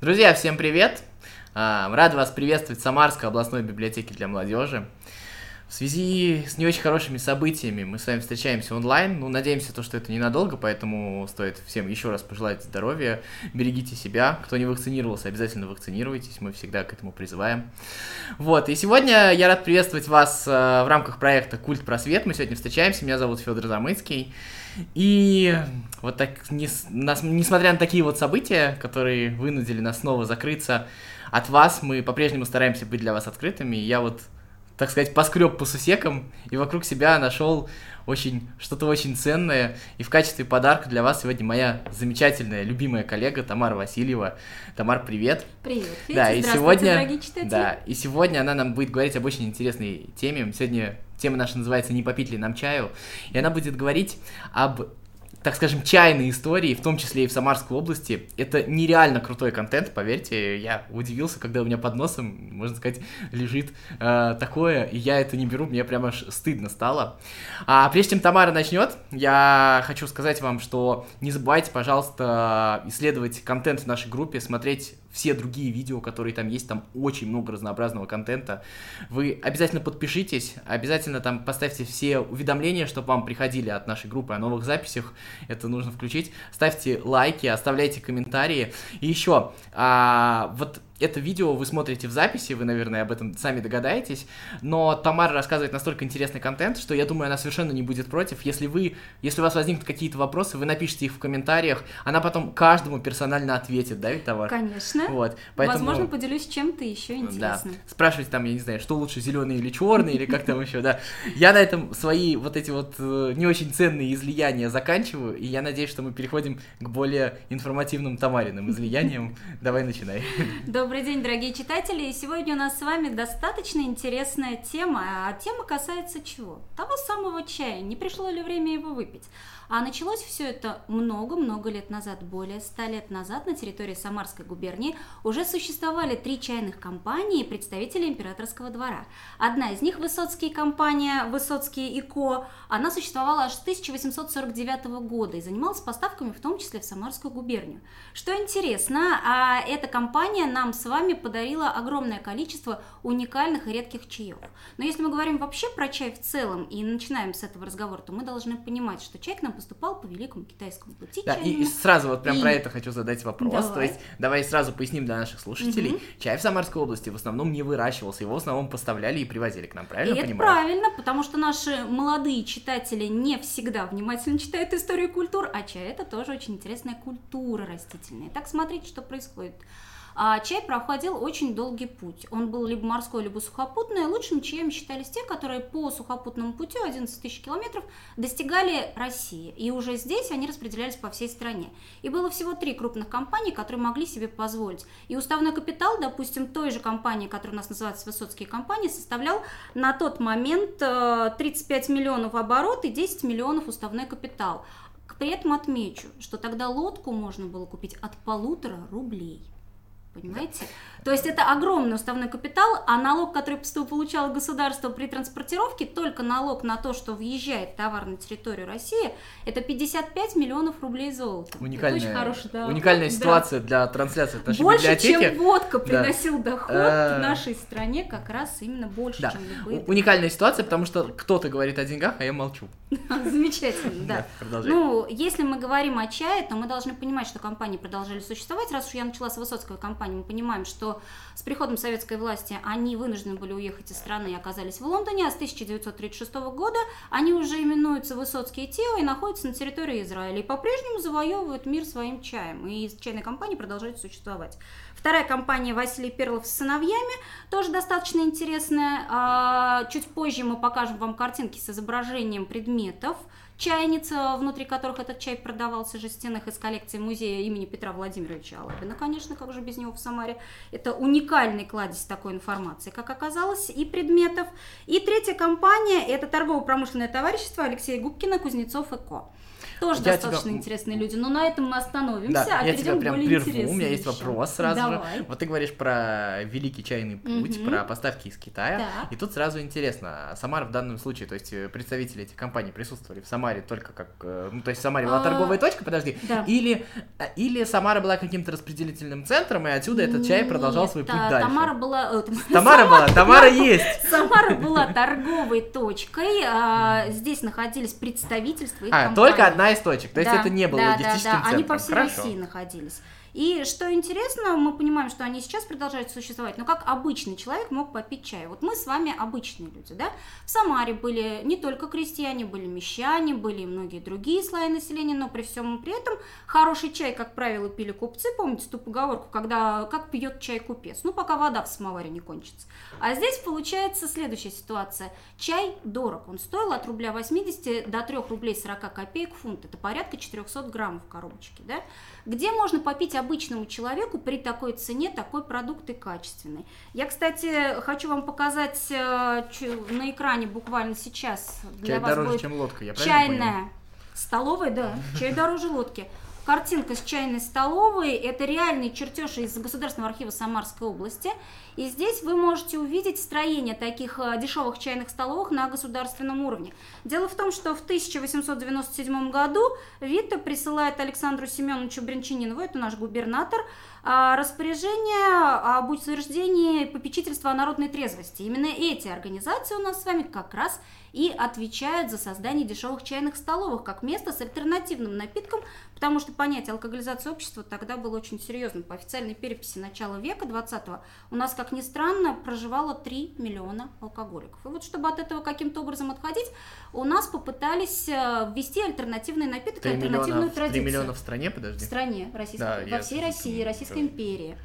Друзья, всем привет! А, Рад вас приветствовать в Самарской областной библиотеке для молодежи. В связи с не очень хорошими событиями мы с вами встречаемся онлайн. Ну, надеемся, то, что это ненадолго, поэтому стоит всем еще раз пожелать здоровья. Берегите себя. Кто не вакцинировался, обязательно вакцинируйтесь. Мы всегда к этому призываем. Вот, и сегодня я рад приветствовать вас э, в рамках проекта «Культ просвет». Мы сегодня встречаемся. Меня зовут Федор Замыцкий. И вот так, не, нас, несмотря на такие вот события, которые вынудили нас снова закрыться от вас, мы по-прежнему стараемся быть для вас открытыми. Я вот так сказать, поскреб по сусекам и вокруг себя нашел очень что-то очень ценное. И в качестве подарка для вас сегодня моя замечательная, любимая коллега Тамара Васильева. Тамар, привет. Привет, Федя. Да, и сегодня. Да, и сегодня она нам будет говорить об очень интересной теме. Сегодня тема наша называется «Не попить ли нам чаю?». И она будет говорить об так скажем, чайные истории, в том числе и в Самарской области. Это нереально крутой контент, поверьте. Я удивился, когда у меня под носом, можно сказать, лежит э, такое, и я это не беру, мне прямо аж стыдно стало. А прежде чем Тамара начнет, я хочу сказать вам, что не забывайте, пожалуйста, исследовать контент в нашей группе, смотреть все другие видео, которые там есть, там очень много разнообразного контента. Вы обязательно подпишитесь, обязательно там поставьте все уведомления, чтобы вам приходили от нашей группы о новых записях, это нужно включить. Ставьте лайки, оставляйте комментарии. И еще, а, вот это видео вы смотрите в записи, вы, наверное, об этом сами догадаетесь, но Тамара рассказывает настолько интересный контент, что я думаю, она совершенно не будет против. Если вы, если у вас возникнут какие-то вопросы, вы напишите их в комментариях, она потом каждому персонально ответит, да, ведь, Тамара? Конечно. Вот, поэтому... Возможно, поделюсь чем-то еще интересным. Да. Спрашивайте там, я не знаю, что лучше, зеленый или черный, или как там еще, да. Я на этом свои вот эти вот э, не очень ценные излияния заканчиваю, и я надеюсь, что мы переходим к более информативным Тамариным излияниям. Давай начинай. Добрый Добрый день, дорогие читатели! И сегодня у нас с вами достаточно интересная тема. А тема касается чего? Того самого чая. Не пришло ли время его выпить? А началось все это много-много лет назад, более ста лет назад на территории Самарской губернии уже существовали три чайных компании представителей императорского двора. Одна из них, Высоцкие компания, Высоцкие и Ко, она существовала аж с 1849 года и занималась поставками в том числе в Самарскую губернию. Что интересно, а эта компания нам с вами подарила огромное количество уникальных и редких чаев. Но если мы говорим вообще про чай в целом и начинаем с этого разговора, то мы должны понимать, что чай к нам поступал по великому китайскому пути. Да, и, и сразу вот прям и... про это хочу задать вопрос. Давай. То есть давай сразу поясним для наших слушателей. Угу. Чай в Самарской области в основном не выращивался, его в основном поставляли и привозили к нам, правильно и это правильно, потому что наши молодые читатели не всегда внимательно читают историю культур, а чай это тоже очень интересная культура растительная. Так смотрите, что происходит. А чай проходил очень долгий путь. Он был либо морской, либо сухопутный. Лучшими чаями считались те, которые по сухопутному путю 11 тысяч километров достигали России. И уже здесь они распределялись по всей стране. И было всего три крупных компании, которые могли себе позволить. И уставной капитал, допустим, той же компании, которая у нас называется Высоцкие компании, составлял на тот момент 35 э, миллионов оборот и 10 миллионов уставной капитал. При этом отмечу, что тогда лодку можно было купить от полутора рублей. Понимаете? То есть это огромный уставной капитал, а налог, который получало государство при транспортировке, только налог на то, что въезжает товар на территорию России, это 55 миллионов рублей золота. Уникальная, это очень хороший, да. уникальная да. ситуация для трансляции нашей больше, библиотеки. чем водка приносил да. доход в нашей стране, как раз именно больше, да. чем любые. Уникальная ситуация, потому что кто-то говорит о деньгах, а я молчу. Замечательно, да. Ну, если мы говорим о чае, то мы должны понимать, что компании продолжали существовать. Раз уж я начала с Высоцкого компании, мы понимаем, что с приходом советской власти они вынуждены были уехать из страны и оказались в Лондоне, а с 1936 года они уже именуются Высоцкие Тео и находятся на территории Израиля и по-прежнему завоевывают мир своим чаем. И чайная компания продолжает существовать. Вторая компания Василий Перлов с сыновьями, тоже достаточно интересная. А, чуть позже мы покажем вам картинки с изображением предметов, чайница, внутри которых этот чай продавался, жестяных из коллекции музея имени Петра Владимировича Алабина, конечно, как же без него в Самаре. Это уникальный кладезь такой информации, как оказалось, и предметов. И третья компания – это торгово-промышленное товарищество Алексея Губкина «Кузнецов и Ко». Тоже я достаточно тебя... интересные люди, но на этом мы остановимся, да, а я тебя прям прерву, у меня есть вопрос сразу Давай. же. Вот ты говоришь про великий чайный путь, угу. про поставки из Китая, да. и тут сразу интересно, Самара в данном случае, то есть э, представители этих компаний присутствовали в Самаре только как, э, ну то есть в Самаре была а, торговая точка, подожди, да. или, э, или Самара была каким-то распределительным центром, и отсюда этот чай продолжал свой путь дальше. Тамара была... Тамара была, Тамара есть. Самара была торговой точкой, а, здесь находились представительства их А, только одна из точек, то есть это не было логистическим центром. Они по всей России находились. И что интересно, мы понимаем, что они сейчас продолжают существовать, но как обычный человек мог попить чай? Вот мы с вами обычные люди, да? В Самаре были не только крестьяне, были мещане, были и многие другие слои населения, но при всем при этом хороший чай, как правило, пили купцы, помните ту поговорку, когда как пьет чай купец? Ну, пока вода в самоваре не кончится. А здесь получается следующая ситуация. Чай дорог, он стоил от рубля 80 до 3 рублей 40 копеек фунт, это порядка 400 граммов в коробочке, да? Где можно попить обычному человеку при такой цене такой продукт и качественный? Я, кстати, хочу вам показать э, на экране буквально сейчас. Для чай вас дороже, будет чем лодка, я Чайная столовая, да, чай дороже лодки. Картинка с чайной столовой – это реальный чертеж из Государственного архива Самарской области. И здесь вы можете увидеть строение таких э, дешевых чайных столовых на государственном уровне. Дело в том, что в 1897 году Вита присылает Александру Семеновичу Бринчанинову, это наш губернатор, а, распоряжение об утверждении попечительства о народной трезвости. Именно эти организации у нас с вами как раз и отвечают за создание дешевых чайных столовых как место с альтернативным напитком, потому что понятие алкоголизации общества тогда было очень серьезным. По официальной переписи начала века 20 у нас, как ни странно, проживало 3 миллиона алкоголиков. И вот чтобы от этого каким-то образом отходить, у нас попытались э, ввести альтернативный напиток, альтернативную миллиона, традицию. 3 миллиона в стране, подожди? В стране, российской, да, во всей России, Российской империи.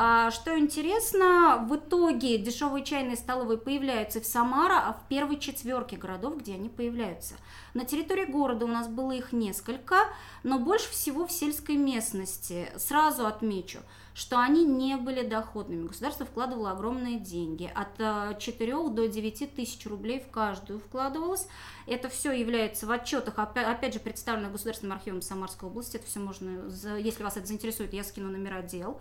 А, что интересно, в итоге дешевые чайные столовые появляются в Самара, а в первой четверке городов, где они появляются. На территории города у нас было их несколько, но больше всего в сельской местности. Сразу отмечу, что они не были доходными. Государство вкладывало огромные деньги. От 4 э, до 9 тысяч рублей в каждую вкладывалось. Это все является в отчетах, опять же, представлено Государственным архивом Самарской области. Это все можно, если вас это заинтересует, я скину номера дел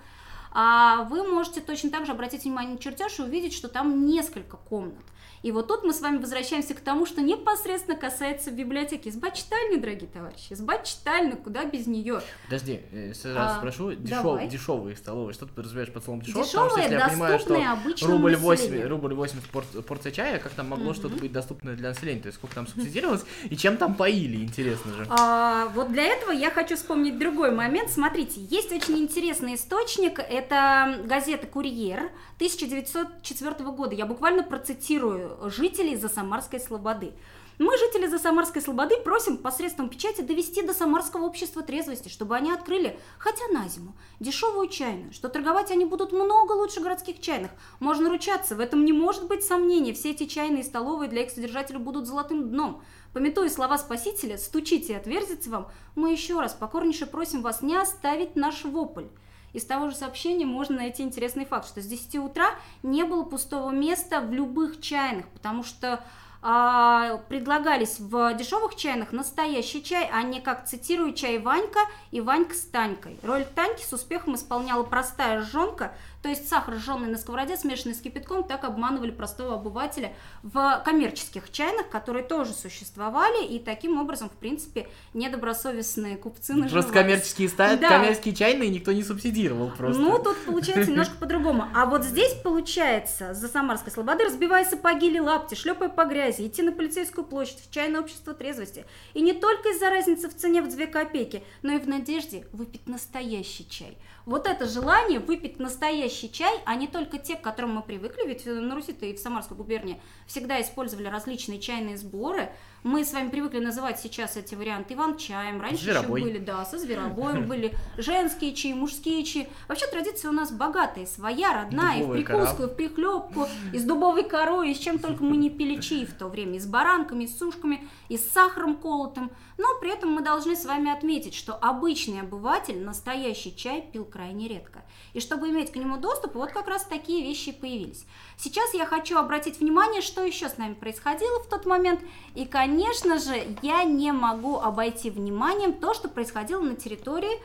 вы можете точно так же обратить внимание на чертеж и увидеть, что там несколько комнат. И вот тут мы с вами возвращаемся к тому, что непосредственно касается библиотеки. Изба-читальни, дорогие товарищи, изба-читальни, куда без нее? Подожди, сразу а, спрошу, дешев, дешевые столовые, что ты подразумеваешь под словом дешевые? Дешевые, Потому что, если я понимаю, что рубль 8, рубль 80 пор, порция чая, как там могло mm-hmm. что-то быть доступно для населения? То есть сколько там субсидировалось и чем там поили, интересно же. А, вот для этого я хочу вспомнить другой момент. Смотрите, есть очень интересный источник, это газета «Курьер» 1904 года. Я буквально процитирую жителей Засамарской Слободы. Мы, жители Засамарской Слободы, просим посредством печати довести до Самарского общества трезвости, чтобы они открыли, хотя на зиму, дешевую чайную, что торговать они будут много лучше городских чайных. Можно ручаться, в этом не может быть сомнений, все эти чайные столовые для их содержателя будут золотым дном. Пометуя слова Спасителя «стучите и отверзится вам», мы еще раз покорнейше просим вас не оставить наш вопль. Из того же сообщения можно найти интересный факт, что с 10 утра не было пустого места в любых чайных, потому что а, предлагались в дешевых чайных настоящий чай, а не, как цитирую, чай Ванька и Ванька с Танькой. Роль Таньки с успехом исполняла простая жонка, то есть сахар, жженый на сковороде, смешанный с кипятком, так обманывали простого обывателя в коммерческих чайных, которые тоже существовали, и таким образом, в принципе, недобросовестные купцы наживались. Просто коммерческие, ста... да. коммерческие чайные никто не субсидировал просто. Ну, тут получается немножко по-другому. А вот здесь получается, за Самарской Слободы, разбивая сапоги или лапти, шлепая по грязи, идти на полицейскую площадь, в чайное общество трезвости. И не только из-за разницы в цене в 2 копейки, но и в надежде выпить настоящий чай вот это желание выпить настоящий чай, а не только те, к которым мы привыкли, ведь на Руси-то и в Самарской губернии всегда использовали различные чайные сборы, мы с вами привыкли называть сейчас эти варианты иван-чаем. Раньше Зверобой. еще были, да, со зверобоем были женские чаи, мужские чаи. Вообще традиция у нас богатая, своя, родная, Дубовая и в прикуску, и в прихлебку, и с дубовой корой, и с чем только мы не пили чаи в то время. И с баранками, и с сушками, и с сахаром колотым. Но при этом мы должны с вами отметить, что обычный обыватель настоящий чай пил крайне редко. И чтобы иметь к нему доступ, вот как раз такие вещи появились. Сейчас я хочу обратить внимание, что еще с нами происходило в тот момент. И, конечно же, я не могу обойти вниманием то, что происходило на территории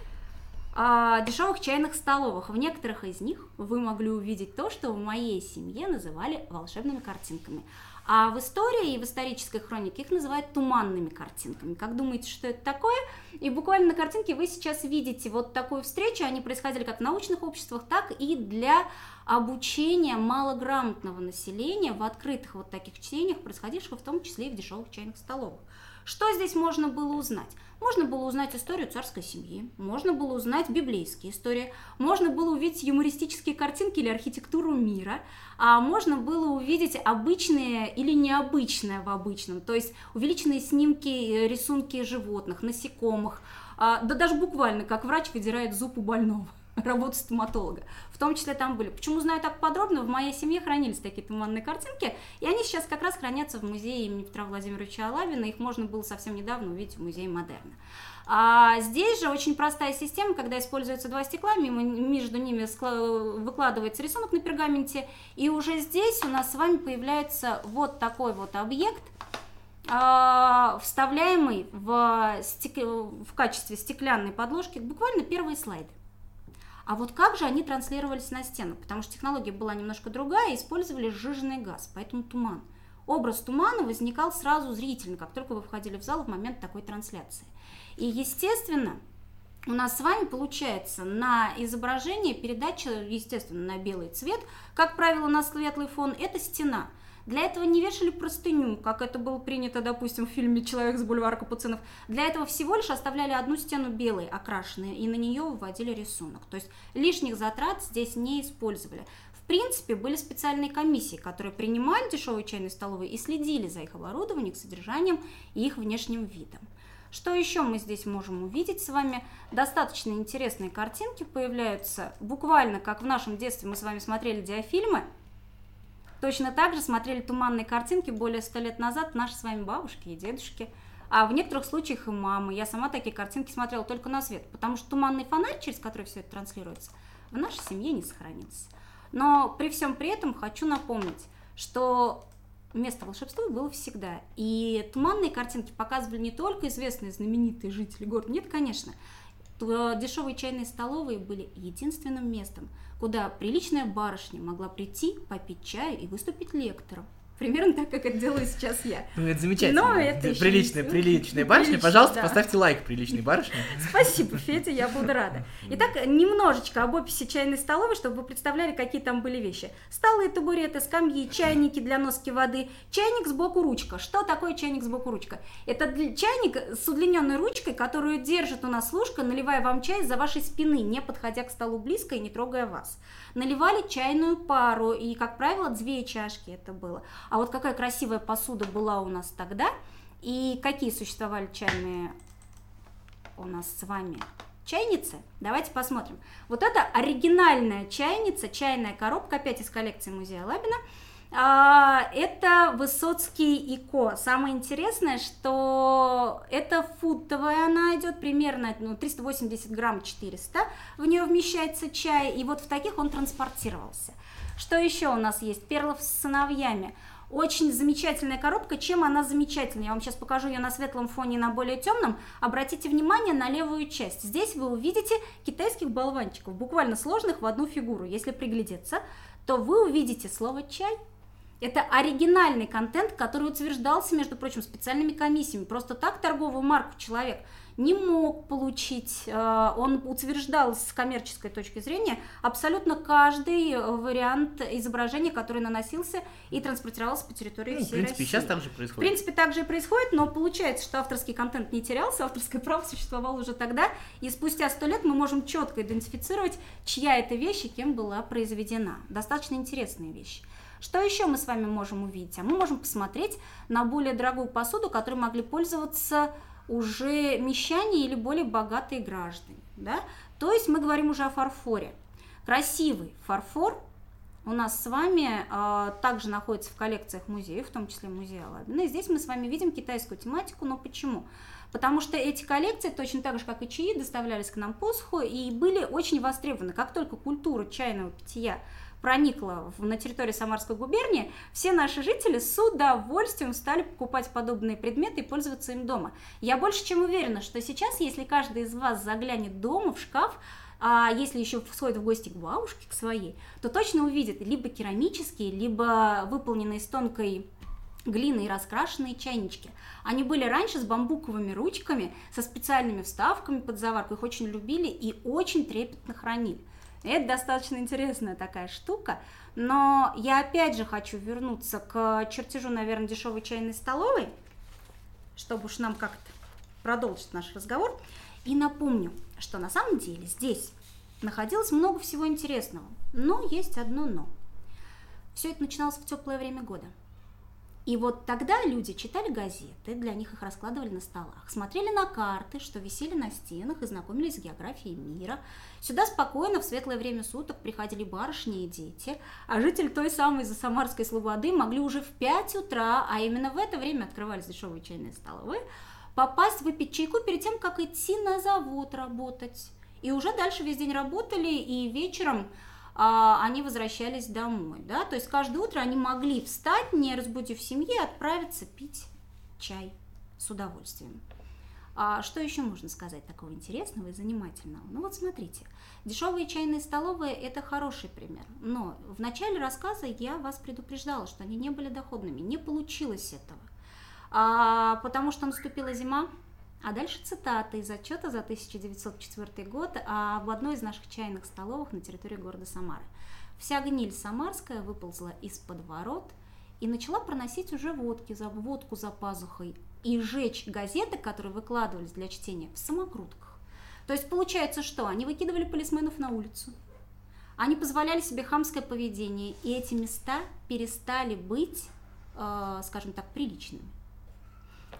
а, дешевых чайных столовых. В некоторых из них вы могли увидеть то, что в моей семье называли волшебными картинками. А в истории и в исторической хронике их называют туманными картинками. Как думаете, что это такое? И буквально на картинке вы сейчас видите вот такую встречу. Они происходили как в научных обществах, так и для обучения малограмотного населения в открытых вот таких чтениях, происходивших в том числе и в дешевых чайных столовых. Что здесь можно было узнать? Можно было узнать историю царской семьи, можно было узнать библейские истории, можно было увидеть юмористические картинки или архитектуру мира, а можно было увидеть обычные или необычное в обычном, то есть увеличенные снимки, э, рисунки животных, насекомых, а, да даже буквально, как врач выдирает зуб у больного работу стоматолога. В том числе там были. Почему знаю так подробно? В моей семье хранились такие туманные картинки, и они сейчас как раз хранятся в музее имени Петра Владимировича Алабина. Их можно было совсем недавно увидеть в музее Модерна. А здесь же очень простая система, когда используются два стекла, между ними выкладывается рисунок на пергаменте, и уже здесь у нас с вами появляется вот такой вот объект, а, вставляемый в, стек... в качестве стеклянной подложки буквально первые слайды. А вот как же они транслировались на стену? Потому что технология была немножко другая, использовали сжиженный газ, поэтому туман. Образ тумана возникал сразу зрительно, как только вы входили в зал в момент такой трансляции. И, естественно, у нас с вами получается на изображение передача, естественно, на белый цвет, как правило, на светлый фон, это стена – для этого не вешали простыню, как это было принято, допустим, в фильме «Человек с бульвара Капуцинов». Для этого всего лишь оставляли одну стену белой, окрашенной, и на нее выводили рисунок. То есть лишних затрат здесь не использовали. В принципе, были специальные комиссии, которые принимали дешевые чайные столовые и следили за их оборудованием, содержанием и их внешним видом. Что еще мы здесь можем увидеть с вами? Достаточно интересные картинки появляются, буквально как в нашем детстве мы с вами смотрели диафильмы – Точно так же смотрели туманные картинки более ста лет назад наши с вами бабушки и дедушки. А в некоторых случаях и мамы. Я сама такие картинки смотрела только на свет, потому что туманный фонарь, через который все это транслируется, в нашей семье не сохранится. Но при всем при этом хочу напомнить, что место волшебства было всегда. И туманные картинки показывали не только известные знаменитые жители города, нет, конечно, дешевые чайные столовые были единственным местом, куда приличная барышня могла прийти, попить чаю и выступить лектором. Примерно так, как это делаю сейчас я. Ну, это замечательно. Но это приличная, приличная барышня. Пожалуйста, да. поставьте лайк приличной барышне. Спасибо, Федя, я буду рада. Итак, немножечко об описи чайной столовой, чтобы вы представляли, какие там были вещи. Столы, табуреты, скамьи, чайники для носки воды, чайник сбоку ручка. Что такое чайник сбоку ручка? Это чайник с удлиненной ручкой, которую держит у нас ложка, наливая вам чай за вашей спины, не подходя к столу близко и не трогая вас. Наливали чайную пару, и, как правило, две чашки это было. А вот какая красивая посуда была у нас тогда, и какие существовали чайные у нас с вами чайницы. Давайте посмотрим. Вот это оригинальная чайница, чайная коробка, опять из коллекции музея Лабина. А, это Высоцкий и Ко. Самое интересное, что это футовая, она идет примерно ну, 380 грамм 400, в нее вмещается чай, и вот в таких он транспортировался. Что еще у нас есть? Перлов с сыновьями. Очень замечательная коробка. Чем она замечательна? Я вам сейчас покажу ее на светлом фоне, на более темном. Обратите внимание на левую часть. Здесь вы увидите китайских болванчиков, буквально сложных в одну фигуру. Если приглядеться, то вы увидите слово «чай», это оригинальный контент, который утверждался, между прочим, специальными комиссиями. Просто так торговую марку человек не мог получить. Э, он утверждал с коммерческой точки зрения абсолютно каждый вариант изображения, который наносился и транспортировался по территории ну, всей В принципе, России. сейчас так же происходит. В принципе, так же и происходит, но получается, что авторский контент не терялся, авторское право существовало уже тогда, и спустя сто лет мы можем четко идентифицировать, чья это вещь и кем была произведена. Достаточно интересные вещи. Что еще мы с вами можем увидеть? А мы можем посмотреть на более дорогую посуду, которой могли пользоваться уже мещане или более богатые граждане. Да? То есть мы говорим уже о фарфоре. Красивый фарфор у нас с вами э, также находится в коллекциях музеев, в том числе музея Алабина. И здесь мы с вами видим китайскую тематику, но почему? Потому что эти коллекции, точно так же, как и чаи, доставлялись к нам по суху и были очень востребованы. Как только культура чайного питья проникла в, на территории Самарской губернии, все наши жители с удовольствием стали покупать подобные предметы и пользоваться им дома. Я больше чем уверена, что сейчас, если каждый из вас заглянет дома в шкаф, а если еще сходит в гости к бабушке, к своей, то точно увидит либо керамические, либо выполненные с тонкой глины и раскрашенные чайнички. Они были раньше с бамбуковыми ручками, со специальными вставками под заварку. Их очень любили и очень трепетно хранили. Это достаточно интересная такая штука. Но я опять же хочу вернуться к чертежу, наверное, дешевой чайной столовой, чтобы уж нам как-то продолжить наш разговор. И напомню, что на самом деле здесь находилось много всего интересного. Но есть одно но. Все это начиналось в теплое время года – и вот тогда люди читали газеты, для них их раскладывали на столах, смотрели на карты, что висели на стенах и знакомились с географией мира. Сюда спокойно в светлое время суток приходили барышни и дети, а жители той самой Засамарской Слободы могли уже в 5 утра, а именно в это время открывались дешевые чайные столовые, попасть выпить чайку перед тем, как идти на завод работать. И уже дальше весь день работали, и вечером они возвращались домой, да, то есть каждое утро они могли встать, не разбудив семьи, отправиться пить чай с удовольствием. А что еще можно сказать такого интересного и занимательного? Ну вот смотрите, дешевые чайные столовые – это хороший пример, но в начале рассказа я вас предупреждала, что они не были доходными, не получилось этого, а, потому что наступила зима, а дальше цитата из отчета за 1904 год об одной из наших чайных столовых на территории города Самары. Вся гниль самарская выползла из-под ворот и начала проносить уже водки, за, водку за пазухой и жечь газеты, которые выкладывались для чтения, в самокрутках. То есть получается что? Они выкидывали полисменов на улицу. Они позволяли себе хамское поведение, и эти места перестали быть, э, скажем так, приличными.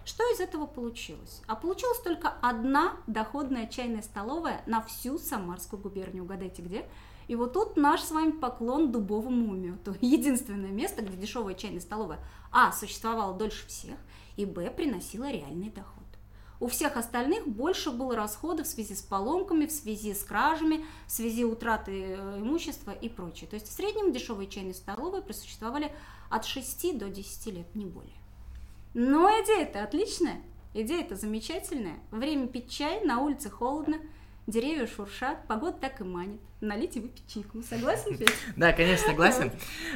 Что из этого получилось? А получилась только одна доходная чайная столовая на всю Самарскую губернию. Угадайте, где? И вот тут наш с вами поклон дубовому. То единственное место, где дешевая чайная столовая А. существовала дольше всех, и Б. приносила реальный доход. У всех остальных больше было расходов в связи с поломками, в связи с кражами, в связи утраты э, имущества и прочее. То есть в среднем дешевые чайные столовые просуществовали от 6 до 10 лет, не более. Но идея-то отличная, идея-то замечательная. Время пить чай, на улице холодно, деревья шуршат, погода так и манит. Налить и выпить чайку. Согласен, Федь? Да, конечно, согласен.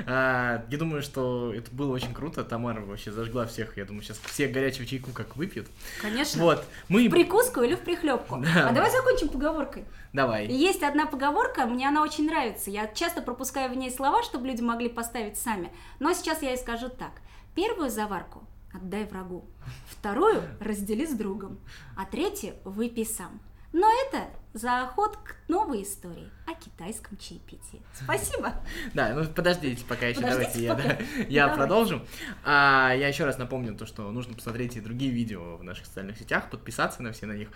А, я думаю, что это было очень круто. Тамара вообще зажгла всех. Я думаю, сейчас все горячего чайку как выпьют. Конечно. Вот. Мы... В прикуску или в прихлебку. А давай закончим поговоркой. Давай. Есть одна поговорка, мне она очень нравится. Я часто пропускаю в ней слова, чтобы люди могли поставить сами. Но сейчас я и скажу так. Первую заварку отдай врагу. Вторую раздели с другом. А третью выпей сам. Но это заход к новой истории о китайском чаепитии. Спасибо. Да, ну подождите пока еще, давайте я, да, я продолжу. А, я еще раз напомню то, что нужно посмотреть и другие видео в наших социальных сетях, подписаться на все на них.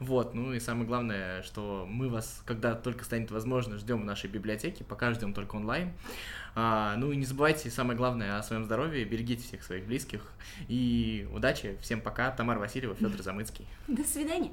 Вот, ну и самое главное, что мы вас, когда только станет возможно, ждем в нашей библиотеке, пока ждем только онлайн. А, ну и не забывайте, самое главное, о своем здоровье, берегите всех своих близких. И удачи, всем пока. Тамара Васильева, Федор Замыцкий. До свидания.